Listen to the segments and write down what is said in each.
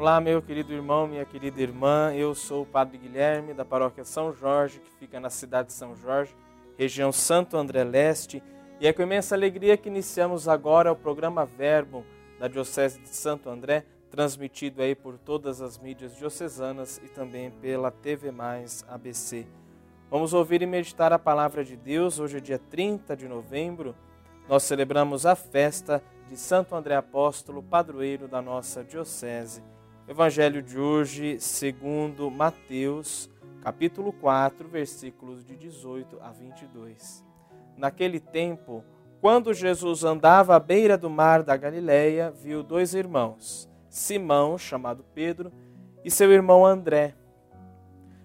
Olá, meu querido irmão, minha querida irmã. Eu sou o Padre Guilherme, da paróquia São Jorge, que fica na cidade de São Jorge, região Santo André Leste. E é com imensa alegria que iniciamos agora o programa Verbo da Diocese de Santo André, transmitido aí por todas as mídias diocesanas e também pela TV Mais ABC. Vamos ouvir e meditar a palavra de Deus. Hoje é dia 30 de novembro. Nós celebramos a festa de Santo André Apóstolo, padroeiro da nossa diocese. Evangelho de hoje, segundo Mateus, capítulo 4, versículos de 18 a 22. Naquele tempo, quando Jesus andava à beira do mar da Galileia, viu dois irmãos, Simão, chamado Pedro, e seu irmão André.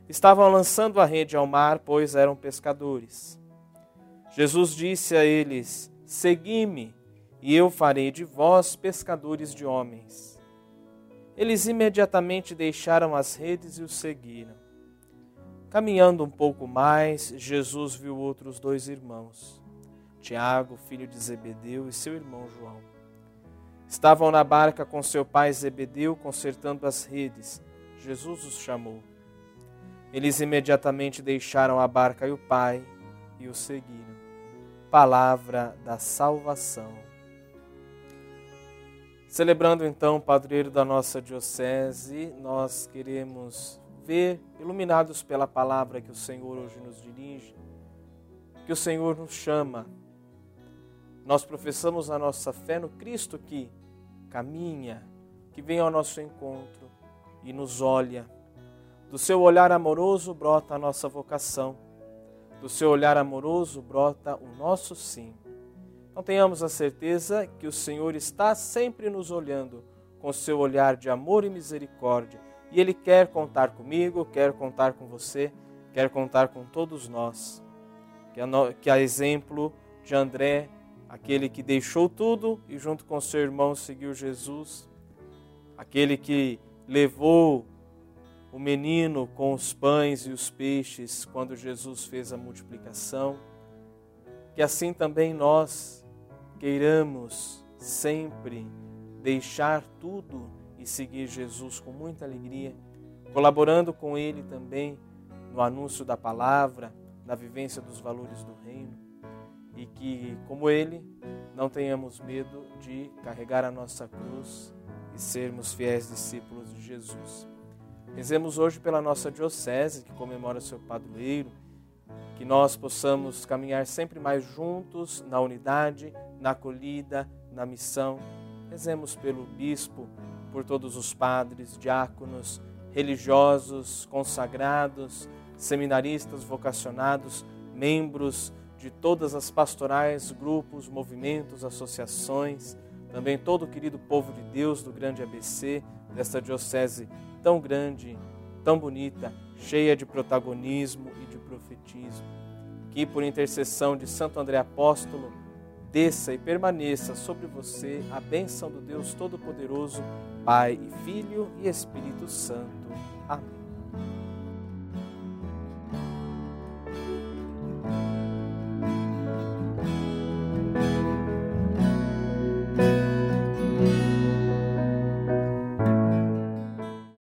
Estavam lançando a rede ao mar, pois eram pescadores. Jesus disse a eles: Segui-me, e eu farei de vós pescadores de homens. Eles imediatamente deixaram as redes e o seguiram. Caminhando um pouco mais, Jesus viu outros dois irmãos, Tiago, filho de Zebedeu, e seu irmão João. Estavam na barca com seu pai Zebedeu, consertando as redes. Jesus os chamou. Eles imediatamente deixaram a barca e o pai e o seguiram. Palavra da salvação. Celebrando então o padroeiro da nossa diocese, nós queremos ver, iluminados pela palavra que o Senhor hoje nos dirige, que o Senhor nos chama. Nós professamos a nossa fé no Cristo que caminha, que vem ao nosso encontro e nos olha. Do seu olhar amoroso brota a nossa vocação, do seu olhar amoroso brota o nosso sim. Então tenhamos a certeza que o Senhor está sempre nos olhando com seu olhar de amor e misericórdia. E Ele quer contar comigo, quer contar com você, quer contar com todos nós. Que a, que a exemplo de André, aquele que deixou tudo e junto com seu irmão seguiu Jesus, aquele que levou o menino com os pães e os peixes quando Jesus fez a multiplicação, que assim também nós queiramos sempre deixar tudo e seguir Jesus com muita alegria, colaborando com Ele também no anúncio da palavra, na vivência dos valores do Reino, e que, como Ele, não tenhamos medo de carregar a nossa cruz e sermos fiéis discípulos de Jesus. Rezemos hoje pela nossa Diocese, que comemora seu padroeiro, que nós possamos caminhar sempre mais juntos na unidade, na acolhida, na missão. Rezemos pelo bispo, por todos os padres, diáconos, religiosos, consagrados, seminaristas vocacionados, membros de todas as pastorais, grupos, movimentos, associações, também todo o querido povo de Deus do grande ABC, desta diocese tão grande, tão bonita, cheia de protagonismo e de profetismo. Que por intercessão de Santo André Apóstolo, desça e permaneça sobre você a bênção do Deus Todo-Poderoso, Pai e Filho e Espírito Santo. Amém.